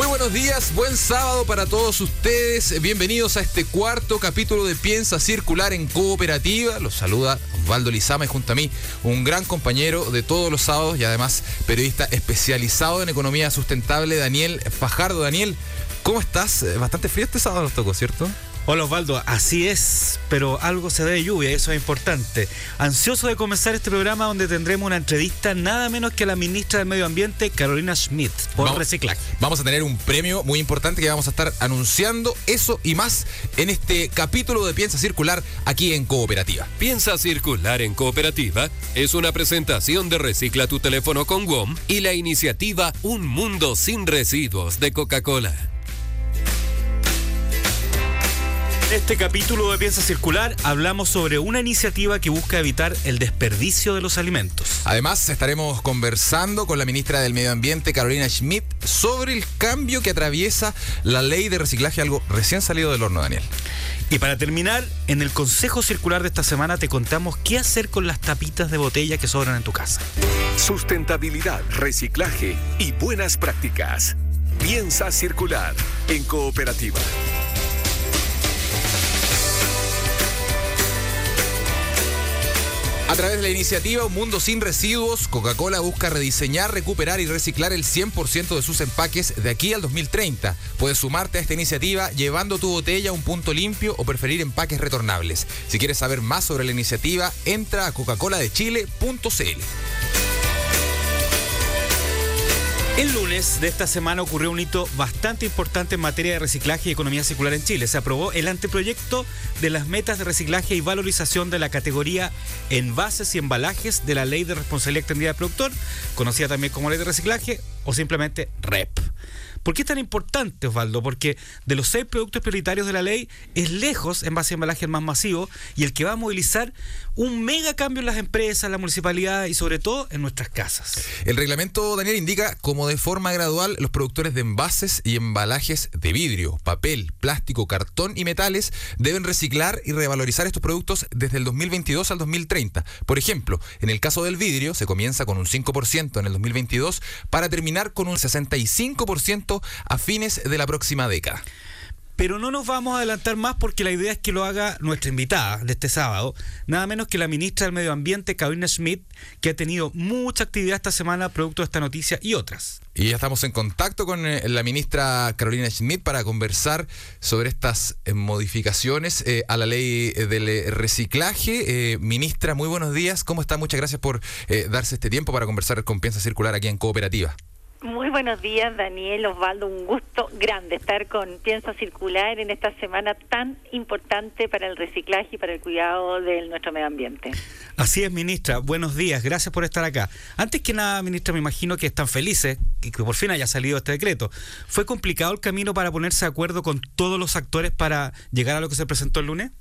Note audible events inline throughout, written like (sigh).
Muy buenos días, buen sábado para todos ustedes. Bienvenidos a este cuarto capítulo de Piensa Circular en Cooperativa. Los saluda Osvaldo Lizama y junto a mí un gran compañero de todos los sábados y además periodista especializado en economía sustentable, Daniel Fajardo. Daniel, ¿cómo estás? Bastante frío este sábado nos tocó, ¿cierto? Hola Osvaldo, así es, pero algo se ve de lluvia, eso es importante. Ansioso de comenzar este programa donde tendremos una entrevista nada menos que a la ministra del Medio Ambiente, Carolina Schmidt, por Vamos- reciclaje. Vamos a tener un premio muy importante que vamos a estar anunciando eso y más en este capítulo de Piensa Circular aquí en Cooperativa. Piensa circular en cooperativa es una presentación de Recicla tu teléfono con WOM y la iniciativa Un Mundo sin Residuos de Coca-Cola. En este capítulo de Piensa Circular hablamos sobre una iniciativa que busca evitar el desperdicio de los alimentos. Además, estaremos conversando con la ministra del Medio Ambiente, Carolina Schmidt, sobre el cambio que atraviesa la ley de reciclaje, algo recién salido del horno, Daniel. Y para terminar, en el Consejo Circular de esta semana te contamos qué hacer con las tapitas de botella que sobran en tu casa. Sustentabilidad, reciclaje y buenas prácticas. Piensa circular en cooperativa. Través de la iniciativa Un Mundo Sin Residuos, Coca-Cola busca rediseñar, recuperar y reciclar el 100% de sus empaques de aquí al 2030. Puedes sumarte a esta iniciativa llevando tu botella a un punto limpio o preferir empaques retornables. Si quieres saber más sobre la iniciativa, entra a coca-coladechile.cl. El lunes de esta semana ocurrió un hito bastante importante en materia de reciclaje y economía circular en Chile. Se aprobó el anteproyecto de las metas de reciclaje y valorización de la categoría envases y embalajes de la Ley de Responsabilidad Extendida del Productor, conocida también como Ley de Reciclaje o simplemente REP. ¿Por qué es tan importante, Osvaldo? Porque de los seis productos prioritarios de la ley es lejos envase y embalaje el más masivo y el que va a movilizar un mega cambio en las empresas, la municipalidad y sobre todo en nuestras casas. El reglamento, Daniel, indica como de forma gradual los productores de envases y embalajes de vidrio, papel, plástico, cartón y metales deben reciclar y revalorizar estos productos desde el 2022 al 2030. Por ejemplo, en el caso del vidrio se comienza con un 5% en el 2022 para terminar con un 65% a fines de la próxima década. Pero no nos vamos a adelantar más porque la idea es que lo haga nuestra invitada de este sábado, nada menos que la ministra del Medio Ambiente, Carolina Schmidt, que ha tenido mucha actividad esta semana producto de esta noticia y otras. Y ya estamos en contacto con eh, la ministra Carolina Schmidt para conversar sobre estas eh, modificaciones eh, a la ley del reciclaje. Eh, ministra, muy buenos días. ¿Cómo está? Muchas gracias por eh, darse este tiempo para conversar con Piensa Circular aquí en Cooperativa. Muy buenos días, Daniel, Osvaldo. Un gusto grande estar con Piensa Circular en esta semana tan importante para el reciclaje y para el cuidado de nuestro medio ambiente. Así es, ministra. Buenos días. Gracias por estar acá. Antes que nada, ministra, me imagino que están felices y que por fin haya salido este decreto. ¿Fue complicado el camino para ponerse de acuerdo con todos los actores para llegar a lo que se presentó el lunes?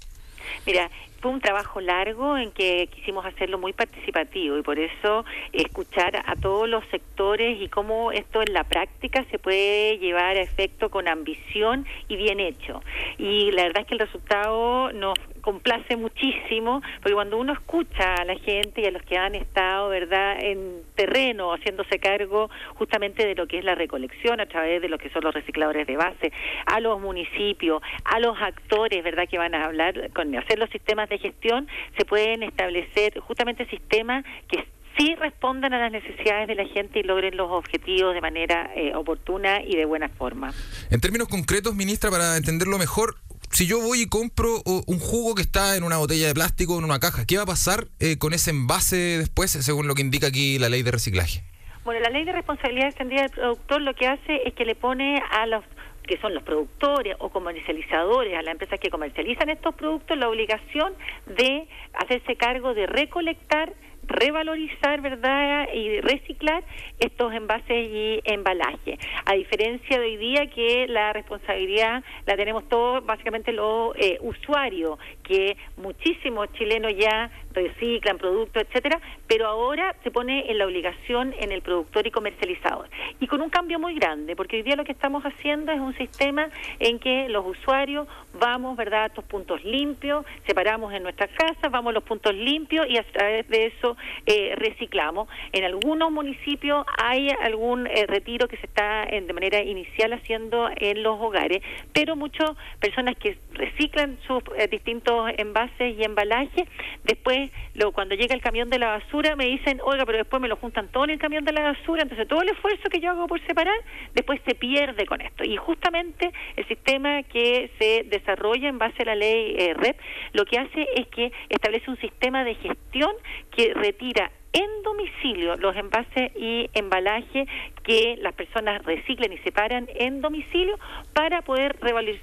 Mira, fue un trabajo largo en que quisimos hacerlo muy participativo y por eso escuchar a todos los sectores y cómo esto en la práctica se puede llevar a efecto con ambición y bien hecho. Y la verdad es que el resultado nos complace muchísimo porque cuando uno escucha a la gente y a los que han estado, ¿verdad?, en terreno haciéndose cargo justamente de lo que es la recolección a través de lo que son los recicladores de base, a los municipios, a los actores, ¿verdad?, que van a hablar con hacer los sistemas de gestión, se pueden establecer justamente sistemas que sí respondan a las necesidades de la gente y logren los objetivos de manera eh, oportuna y de buena forma. En términos concretos, ministra, para entenderlo mejor, si yo voy y compro un jugo que está en una botella de plástico, en una caja, ¿qué va a pasar eh, con ese envase después, según lo que indica aquí la ley de reciclaje? Bueno, la ley de responsabilidad extendida del productor lo que hace es que le pone a los que son los productores o comercializadores, a las empresas que comercializan estos productos, la obligación de hacerse cargo de recolectar revalorizar, ¿verdad? Y reciclar estos envases y embalajes. A diferencia de hoy día que la responsabilidad la tenemos todos, básicamente los eh, usuarios, que muchísimos chilenos ya reciclan productos, etcétera, pero ahora se pone en la obligación en el productor y comercializador. Y con un cambio muy grande, porque hoy día lo que estamos haciendo es un sistema en que los usuarios vamos, ¿verdad?, a estos puntos limpios, separamos en nuestras casas, vamos a los puntos limpios y a través de eso eh, reciclamos. En algunos municipios hay algún eh, retiro que se está en, de manera inicial haciendo en los hogares, pero muchas personas que reciclan sus eh, distintos envases y embalajes, después lo, cuando llega el camión de la basura me dicen, oiga, pero después me lo juntan todo en el camión de la basura, entonces todo el esfuerzo que yo hago por separar, después se pierde con esto. Y justamente el sistema que se desarrolla en base a la ley eh, REP, lo que hace es que establece un sistema de gestión que retira en domicilio los envases y embalaje que las personas reciclen y separan en domicilio para poder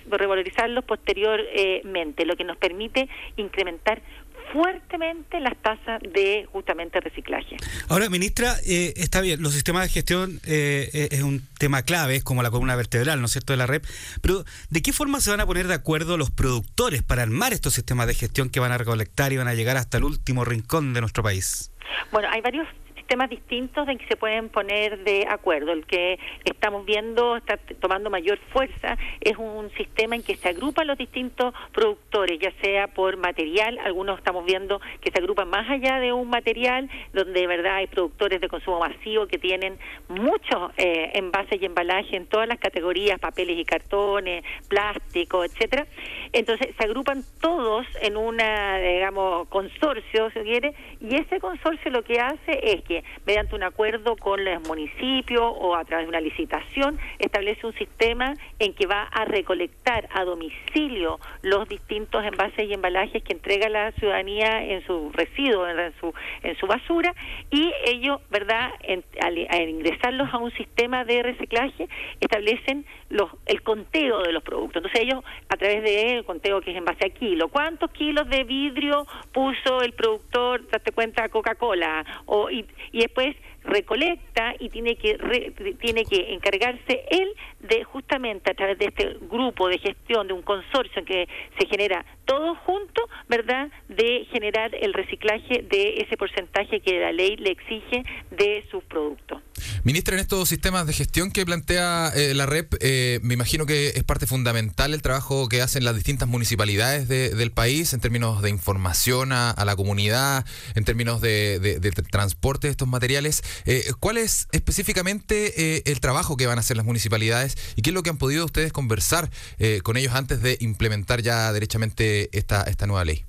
revalorizarlos posteriormente, lo que nos permite incrementar fuertemente las tasas de justamente reciclaje. Ahora, ministra, eh, está bien, los sistemas de gestión eh, eh, es un tema clave, es como la columna vertebral, ¿no es cierto?, de la red, pero ¿de qué forma se van a poner de acuerdo los productores para armar estos sistemas de gestión que van a recolectar y van a llegar hasta el último rincón de nuestro país? Bueno, hay varios temas distintos en que se pueden poner de acuerdo. El que estamos viendo está tomando mayor fuerza es un sistema en que se agrupan los distintos productores, ya sea por material, algunos estamos viendo que se agrupan más allá de un material, donde de verdad hay productores de consumo masivo que tienen muchos eh, envases y embalajes en todas las categorías, papeles y cartones, plástico, etcétera. Entonces se agrupan todos en una, digamos, consorcio, si quiere, y ese consorcio lo que hace es que mediante un acuerdo con los municipios o a través de una licitación establece un sistema en que va a recolectar a domicilio los distintos envases y embalajes que entrega la ciudadanía en su residuo, en su, en su basura, y ellos, ¿verdad?, al, ingresarlos a un sistema de reciclaje, establecen los, el conteo de los productos. Entonces ellos, a través del conteo que es en base a kilo, ¿cuántos kilos de vidrio puso el productor, date cuenta, Coca-Cola? Y, y después recolecta y tiene que tiene que encargarse él de justamente a través de este grupo de gestión de un consorcio en que se genera todo junto, ¿verdad? De generar el reciclaje de ese porcentaje que la ley le exige de sus productos. Ministra, en estos sistemas de gestión que plantea eh, la REP, eh, me imagino que es parte fundamental el trabajo que hacen las distintas municipalidades del país en términos de información a, la comunidad, en términos de, transporte de estos materiales. Eh, ¿Cuál es específicamente el trabajo que van a hacer las municipalidades y qué es lo que han podido ustedes conversar con ellos antes de implementar ya derechamente esta, esta nueva ley?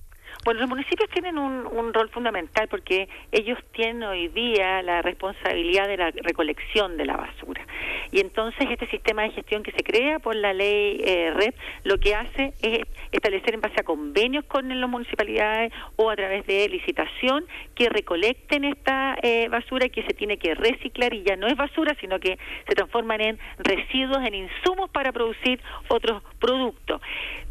Bueno, los municipios tienen un, rol fundamental porque ellos tienen hoy día la responsabilidad de la recolección de la basura. Y entonces este sistema de gestión que se crea por la ley eh, REP lo que hace es establecer en base a convenios con las municipalidades o a través de licitación que recolecten esta eh, basura y que se tiene que reciclar y ya no es basura, sino que se transforman en residuos, en insumos para producir otros productos.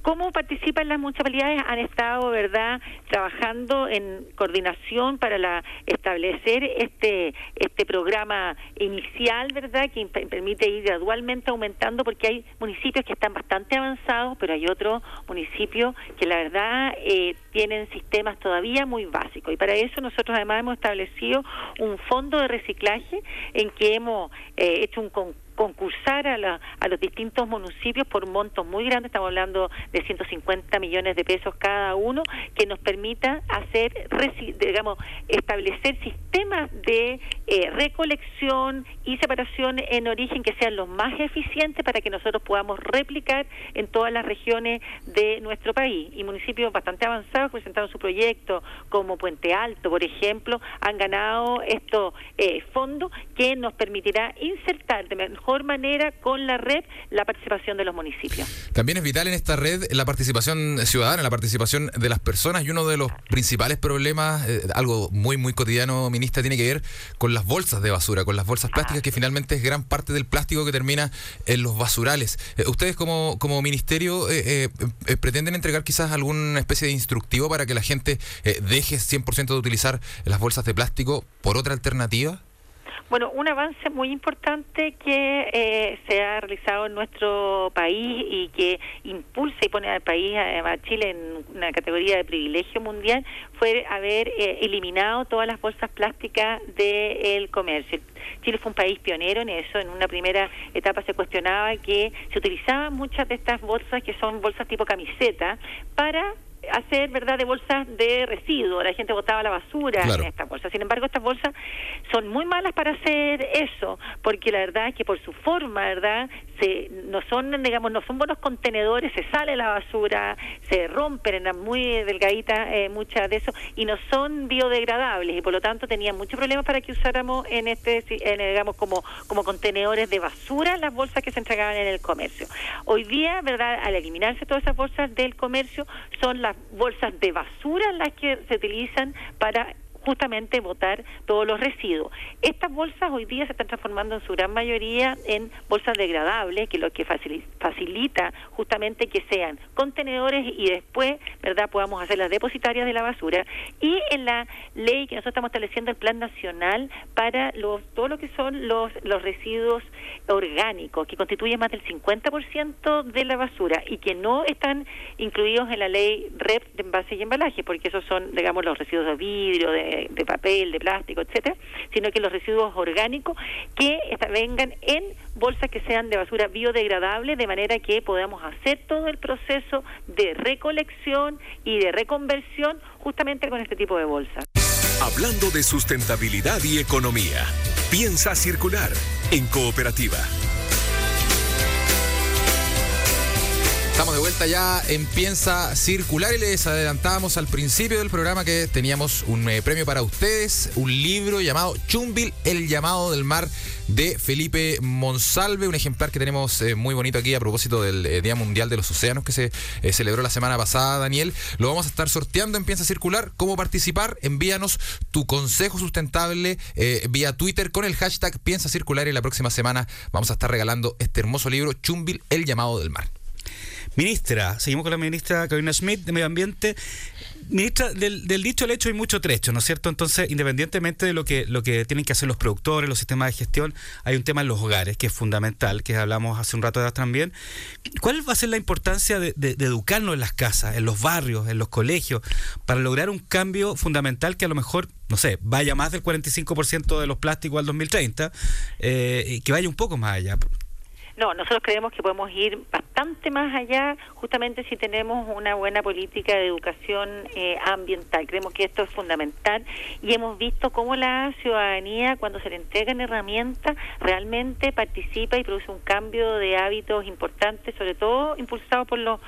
¿Cómo participan las municipalidades? Han estado, ¿verdad?, trabajando en coordinación para la, establecer este, este programa inicial, ¿verdad?, que permite ir gradualmente aumentando porque hay municipios que están bastante avanzados, pero hay otros municipios que la verdad eh, tienen sistemas todavía muy básicos. Y para eso nosotros además hemos establecido un fondo de reciclaje en que hemos eh, hecho un concurso concursar a, la, a los distintos municipios por montos muy grandes, estamos hablando de 150 millones de pesos cada uno, que nos permita hacer, digamos, establecer sistemas de eh, recolección y separación en origen que sean los más eficientes para que nosotros podamos replicar en todas las regiones de nuestro país. Y municipios bastante avanzados presentaron su proyecto, como Puente Alto, por ejemplo, han ganado estos eh, fondos que nos permitirá insertar de mejor manera con la red la participación de los municipios. También es vital en esta red la participación ciudadana, la participación de las personas y uno de los principales problemas, eh, algo muy, muy cotidiano, ministra, tiene que ver con las bolsas de basura, con las bolsas plásticas, que finalmente es gran parte del plástico que termina en los basurales. Eh, ¿Ustedes como, como ministerio eh, pretenden entregar quizás alguna especie de instructivo para que la gente deje 100% de utilizar las bolsas de plástico por otra alternativa? Bueno, un avance muy importante que eh, se ha realizado en nuestro país y que impulsa y pone al país, a, Chile, en una categoría de privilegio mundial, fue haber eh, eliminado todas las bolsas plásticas del comercio. Chile fue un país pionero en eso. En una primera etapa se cuestionaba que se utilizaban muchas de estas bolsas, que son bolsas tipo camiseta, para hacer, ¿verdad?, de bolsas de residuos. La gente botaba la basura en estas bolsas. Sin embargo, estas bolsas son muy malas para hacer eso, porque la verdad es que por su forma, ¿verdad?, se, no son, digamos, no son buenos contenedores, se sale la basura, se rompen, eran muy delgaditas eh, muchas de eso, y no son biodegradables, y por lo tanto tenían muchos problemas para que usáramos en este, en, digamos, como, como contenedores de basura las bolsas que se entregaban en el comercio. Hoy día, ¿verdad?, al eliminarse todas esas bolsas del comercio, son las bolsas de basura las que se utilizan para justamente botar todos los residuos. Estas bolsas hoy día se están transformando en su gran mayoría en bolsas degradables, que lo que facilita justamente que sean contenedores y después, ¿verdad?, podamos hacer las depositarias de la basura. Y en la ley que nosotros estamos estableciendo el Plan Nacional para los, todo lo que son los, los residuos orgánicos, que constituyen más del 50% de la basura y que no están incluidos en la ley REP de envase y embalaje, porque esos son, digamos, los residuos de vidrio, de papel, de plástico, etcétera, sino que los residuos orgánicos que vengan en bolsas que sean de basura biodegradable, de manera que podamos hacer todo el proceso de recolección y de reconversión justamente con este tipo de bolsas. Hablando de sustentabilidad y economía, piensa circular en cooperativa. Estamos de vuelta ya en Piensa Circular y les adelantábamos al principio del programa que teníamos un eh, premio para ustedes, un libro llamado Chumbil, el llamado del mar de Felipe Monsalve, un ejemplar que tenemos eh, muy bonito aquí a propósito del eh, Día Mundial de los Océanos que se celebró la semana pasada, Daniel. Lo vamos a estar sorteando en Piensa Circular. ¿Cómo participar? Envíanos tu consejo sustentable vía Twitter con el hashtag Piensa Circular y la próxima semana vamos a estar regalando este hermoso libro Chumbil, el llamado del mar. Ministra, seguimos con la ministra Carolina Schmidt de Medio Ambiente. Ministra, del, dicho al hecho hay mucho trecho, ¿no es cierto? Entonces, independientemente de lo que, lo que tienen que hacer los productores, los sistemas de gestión, hay un tema en los hogares que es fundamental, que hablamos hace un rato atrás también. ¿Cuál va a ser la importancia de, educarnos en las casas, en los barrios, en los colegios, para lograr un cambio fundamental que a lo mejor, no sé, vaya más del 45% de los plásticos al 2030, eh, que vaya un poco más allá? No, nosotros creemos que podemos ir bastante más allá justamente si tenemos una buena política de educación eh, ambiental. Creemos que esto es fundamental y hemos visto cómo la ciudadanía cuando se le entregan herramientas realmente participa y produce un cambio de hábitos importantes, sobre todo impulsado por los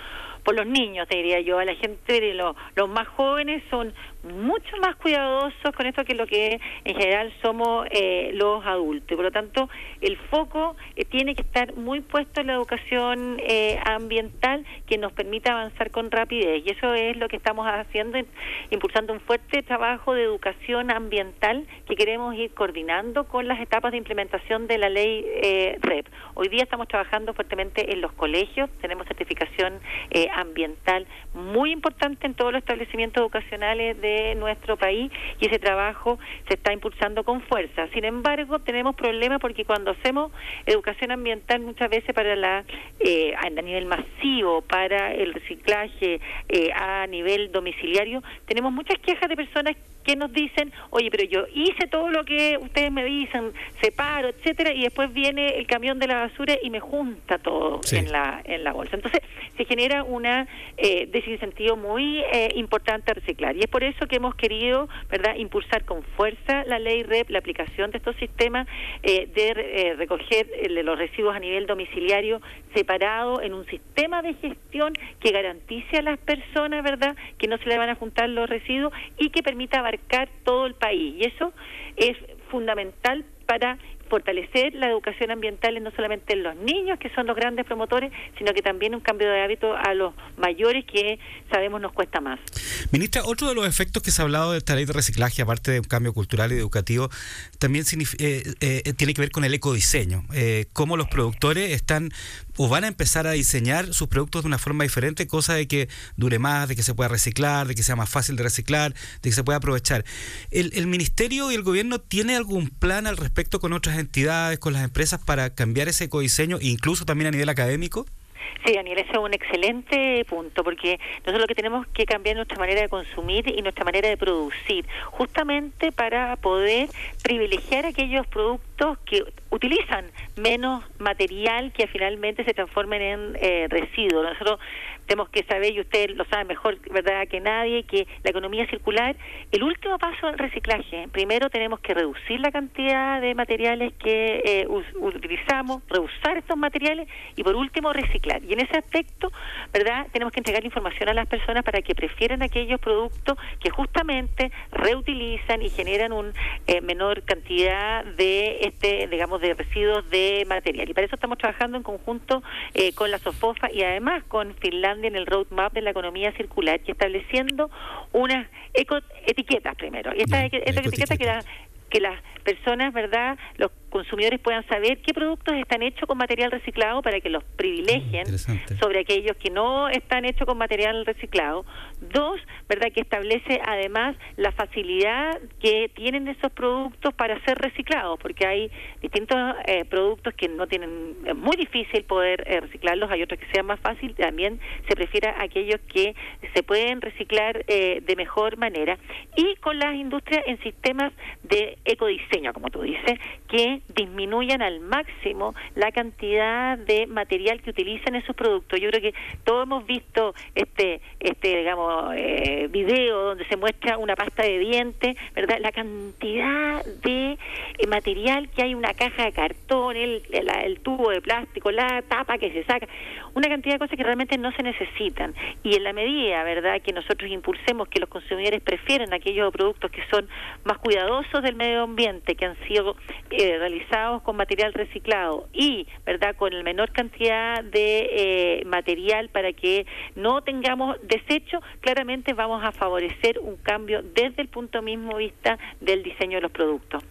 por los niños, te diría yo, a la gente de los más jóvenes son mucho más cuidadosos con esto que lo que en general somos eh, los adultos. Por lo tanto, el foco eh, tiene que estar muy puesto en la educación eh, ambiental que nos permita avanzar con rapidez. Y eso es lo que estamos haciendo, impulsando un fuerte trabajo de educación ambiental que queremos ir coordinando con las etapas de implementación de la ley REP. Hoy día estamos trabajando fuertemente en los colegios, tenemos certificación ambiental muy importante en todos los establecimientos educacionales de nuestro país y ese trabajo se está impulsando con fuerza. Sin embargo, tenemos problemas porque cuando hacemos educación ambiental muchas veces para la eh, a nivel masivo, para el reciclaje eh, a nivel domiciliario, tenemos muchas quejas de personas que nos dicen, oye, pero yo hice todo lo que ustedes me dicen, separo, etcétera, y después viene el camión de la basura y me junta todo en la en la bolsa. Entonces se genera una eh, desincentivo muy eh, importante a reciclar. Y es por eso que hemos querido, verdad, impulsar con fuerza la ley REP, la aplicación de estos sistemas eh, de eh, recoger los residuos a nivel domiciliario separado en un sistema de gestión que garantice a las personas, verdad, que no se le van a juntar los residuos y que permita abarcar todo el país y eso es fundamental para fortalecer la educación ambiental no solamente en los niños, que son los grandes promotores, sino que también un cambio de hábito a los mayores que sabemos nos cuesta más. Ministra, otro de los efectos que se ha hablado de esta ley de reciclaje, aparte de un cambio cultural y educativo, también eh, eh, tiene que ver con el ecodiseño. Eh, cómo los productores están o van a empezar a diseñar sus productos de una forma diferente, cosa de que dure más, de que se pueda reciclar, de que sea más fácil de reciclar, de que se pueda aprovechar. ¿El, ministerio y el gobierno tiene algún plan al respecto con otras entidades, con las empresas, para cambiar ese ecodiseño, incluso también a nivel académico? Sí, Daniel, ese es un excelente punto, porque nosotros lo que tenemos que cambiar nuestra manera de consumir y nuestra manera de producir, justamente para poder privilegiar aquellos productos que utilizan menos material que finalmente se transformen en eh, residuos. Nosotros tenemos que saber, y usted lo sabe mejor verdad que nadie, que la economía circular, el último paso al reciclaje, primero tenemos que reducir la cantidad de materiales que eh, utilizamos, reusar estos materiales y por último reciclar. Y en ese aspecto, verdad, tenemos que entregar información a las personas para que prefieran aquellos productos que justamente reutilizan y generan una eh, menor cantidad de este, digamos, de residuos de material. Y para eso estamos trabajando en conjunto eh, con la SOFOFA y además con Finlandia en el roadmap de la economía circular, que estableciendo unas eco etiquetas primero. Y esta, etiqueta que, que las personas, ¿verdad?, los consumidores puedan saber qué productos están hechos con material reciclado para que los privilegien sobre aquellos que no están hechos con material reciclado. Dos, ¿verdad?, que establece además la facilidad que tienen esos productos para ser reciclados, porque hay distintos eh, productos que no tienen, es muy difícil poder eh, reciclarlos, hay otros que sean más fáciles, también se prefiere aquellos que se pueden reciclar eh, de mejor manera. Y con las industrias en sistemas de ecodiseño, como tú dices, que disminuyan al máximo la cantidad de material que utilizan en sus productos. Yo creo que todos hemos visto este, este digamos, eh, video donde se muestra una pasta de dientes, ¿verdad? La cantidad de eh, material que hay, una caja de cartón, el, el, tubo de plástico, la tapa que se saca, una cantidad de cosas que realmente no se necesitan. Y en la medida, ¿verdad?, que nosotros impulsemos que los consumidores prefieren aquellos productos que son más cuidadosos del medio ambiente, que han sido eh, con material reciclado y, ¿verdad?, con la menor cantidad de eh, material para que no tengamos desecho, claramente vamos a favorecer un cambio desde el punto mismo vista del diseño de los productos.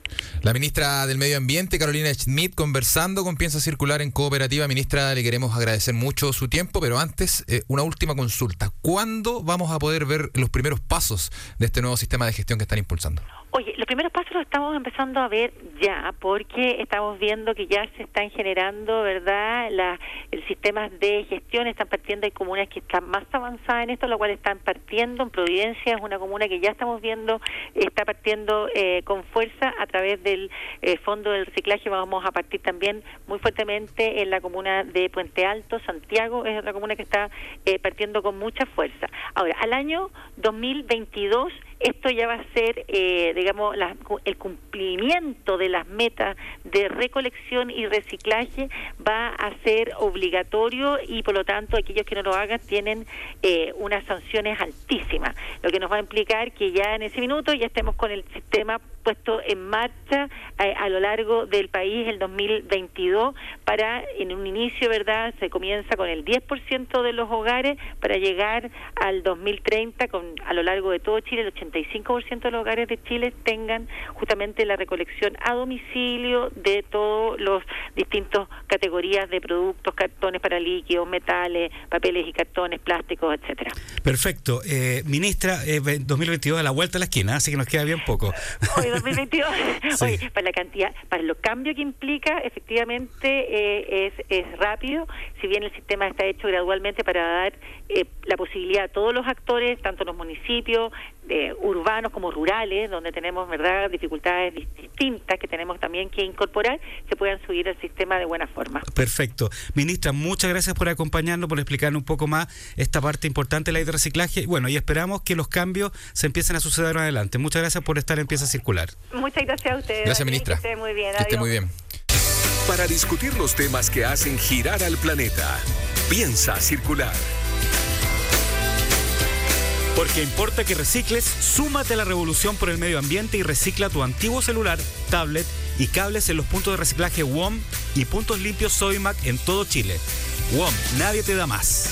La ministra del Medio Ambiente, Carolina Schmidt, conversando con Piensa Circular en Cooperativa. Ministra, le queremos agradecer mucho su tiempo, pero antes, eh, una última consulta. ¿Cuándo vamos a poder ver los primeros pasos de este nuevo sistema de gestión que están impulsando? Oye, los primeros pasos los estamos empezando a ver ya, porque estamos viendo que ya se están generando, ¿verdad? La, el sistema de gestión están partiendo, hay comunas que están más avanzadas en esto, lo cual están partiendo. En Providencia es una comuna que ya estamos viendo, está partiendo eh, con fuerza a través del eh, Fondo del Reciclaje. Vamos a partir también muy fuertemente en la comuna de Puente Alto, Santiago es otra comuna que está eh, partiendo con mucha fuerza. Ahora, al año 2022 esto ya va a ser, eh, digamos, el cumplimiento de las metas de recolección y reciclaje va a ser obligatorio y por lo tanto aquellos que no lo hagan tienen eh, unas sanciones altísimas, lo que nos va a implicar que ya en ese minuto ya estemos con el sistema puesto en marcha eh, a, lo largo del país el 2022 para en un inicio, ¿verdad? Se comienza con el 10% de los hogares para llegar al 2030 con a lo largo de todo Chile el 85% de los hogares de Chile tengan justamente la recolección a domicilio de todos los distintos categorías de productos, cartones para líquidos, metales, papeles y cartones, plásticos, etcétera. Perfecto. Eh, ministra, eh, 2022 a la vuelta de la esquina, así que nos queda bien poco. (laughs) Hoy 2022, (laughs) para la cantidad, para los cambios que implica, efectivamente eh, es, es rápido, si bien el sistema está hecho gradualmente para dar eh, la posibilidad a todos los actores, tanto los municipios, de urbanos como rurales, donde tenemos verdad dificultades distintas que tenemos también que incorporar, se puedan subir al sistema de buena forma. Perfecto. Ministra, muchas gracias por acompañarnos, por explicarnos un poco más esta parte importante de la ley de reciclaje. Bueno, y esperamos que los cambios se empiecen a suceder en adelante. Muchas gracias por estar en Pieza Circular. Muchas gracias a ustedes. Gracias, ministra. Que esté muy bien. Que esté muy bien. Para discutir los temas que hacen girar al planeta, piensa circular. Porque importa que recicles, súmate a la revolución por el medio ambiente y recicla tu antiguo celular, tablet y cables en los puntos de reciclaje WOM y puntos limpios Soymac en todo Chile. WOM, nadie te da más.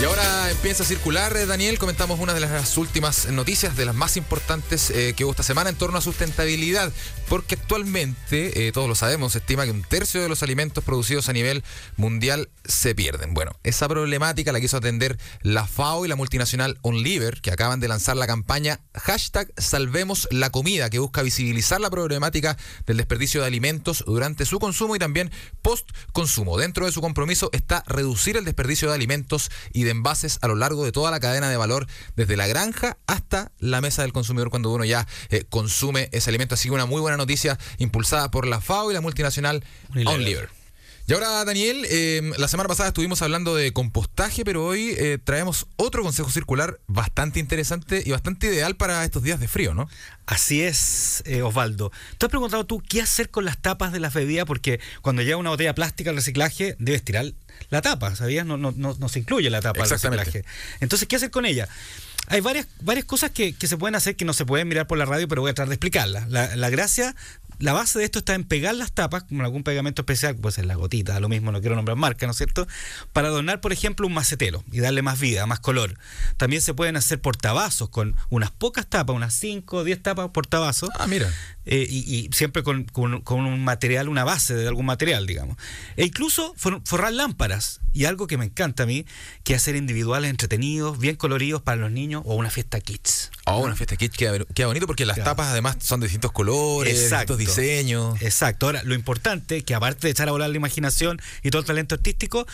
Y ahora empieza a circular, eh, Daniel. Comentamos una de las últimas noticias, de las más importantes eh, que hubo esta semana en torno a sustentabilidad. Porque actualmente, eh, todos lo sabemos, se estima que un tercio de los alimentos producidos a nivel mundial se pierden. Bueno, esa problemática la quiso atender la FAO y la multinacional OnLiver, que acaban de lanzar la campaña hashtag Salvemos la Comida, que busca visibilizar la problemática del desperdicio de alimentos durante su consumo y también post consumo. Dentro de su compromiso está reducir el desperdicio de alimentos y de envases a lo largo de toda la cadena de valor, desde la granja hasta la mesa del consumidor cuando uno ya eh, consume ese alimento. Así que una muy buena noticia impulsada por la FAO y la multinacional OnLiver. Y ahora, Daniel, eh, la semana pasada estuvimos hablando de compostaje, pero hoy eh, traemos otro consejo circular bastante interesante y bastante ideal para estos días de frío, ¿no? Así es, Osvaldo. ¿Tú has preguntado tú qué hacer con las tapas de la bebida? Porque cuando llega una botella plástica al reciclaje, debes tirar la tapa, ¿sabías? No, no, no, no se incluye la tapa al reciclaje. Entonces, ¿qué hacer con ella? Hay varias, varias cosas que, que, se pueden hacer que no se pueden mirar por la radio, pero voy a tratar de explicarlas. La, la gracia la base de esto está en pegar las tapas, con algún pegamento especial, puede ser la gotita, lo mismo, no quiero nombrar marca, ¿no es cierto? Para adornar, por ejemplo, un macetero y darle más vida, más color. También se pueden hacer portavasos con unas pocas tapas, unas 5 o 10 tapas portavasos. Ah, mira. Eh, y, y, siempre con, con, con, un material, una base de algún material, digamos. E incluso for, forrar lámparas. Y algo que me encanta a mí, que hacer individuales entretenidos, bien coloridos para los niños o una fiesta kids. Oh, una fiesta kids queda, queda bonito porque las claro. tapas además son de distintos colores, Exacto. distintos diseños. Exacto. Ahora, lo importante, que aparte de echar a volar la imaginación y todo el talento artístico,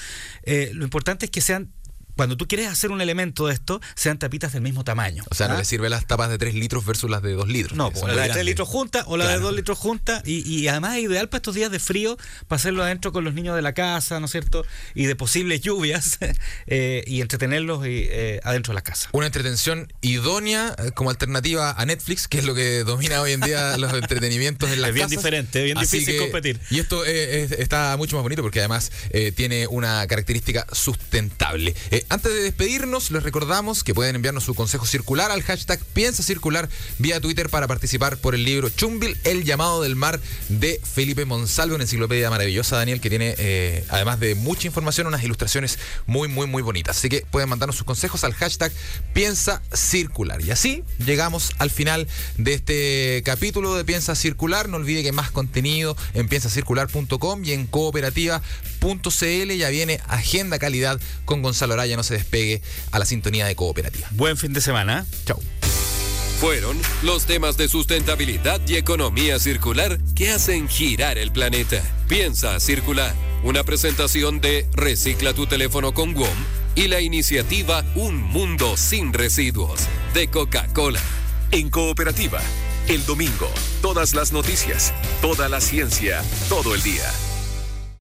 eh, lo importante es que sean cuando tú quieres hacer un elemento de esto, sean tapitas del mismo tamaño. O sea, ¿ah? no le sirve las tapas de 3 litros versus las de 2 litros. No, pues, la de 3 litros juntas o la claro. de 2 litros juntas. Y, y, además es ideal para estos días de frío, para hacerlo adentro con los niños de la casa, ¿no es cierto? Y de posibles lluvias, (laughs) eh, y entretenerlos y, eh, adentro de la casa. Una entretención idónea eh, como alternativa a Netflix, que es lo que domina hoy en día (laughs) los entretenimientos en las Es bien casas. diferente, bien Así difícil que, competir. Y esto es, está mucho más bonito porque además tiene una característica sustentable. Antes de despedirnos, les recordamos que pueden enviarnos su consejo circular al hashtag Piensa Circular vía Twitter para participar por el libro Chumbil, El llamado del mar de Felipe Monsalve, una enciclopedia maravillosa, Daniel, que tiene, eh, además de mucha información, unas ilustraciones muy, muy, muy bonitas. Así que pueden mandarnos sus consejos al hashtag Piensa Circular. Y así llegamos al final de este capítulo de Piensa Circular. No olvide que más contenido en piensacircular.com y en cooperativa.cl. Ya viene Agenda Calidad con Gonzalo Araya. No se despegue a la sintonía de cooperativa. Buen fin de semana. Chao. Fueron los temas de sustentabilidad y economía circular que hacen girar el planeta. Piensa circular. Una presentación de Recicla tu teléfono con WOM y la iniciativa Un Mundo sin Residuos de Coca-Cola. En cooperativa, el domingo, todas las noticias, toda la ciencia, todo el día.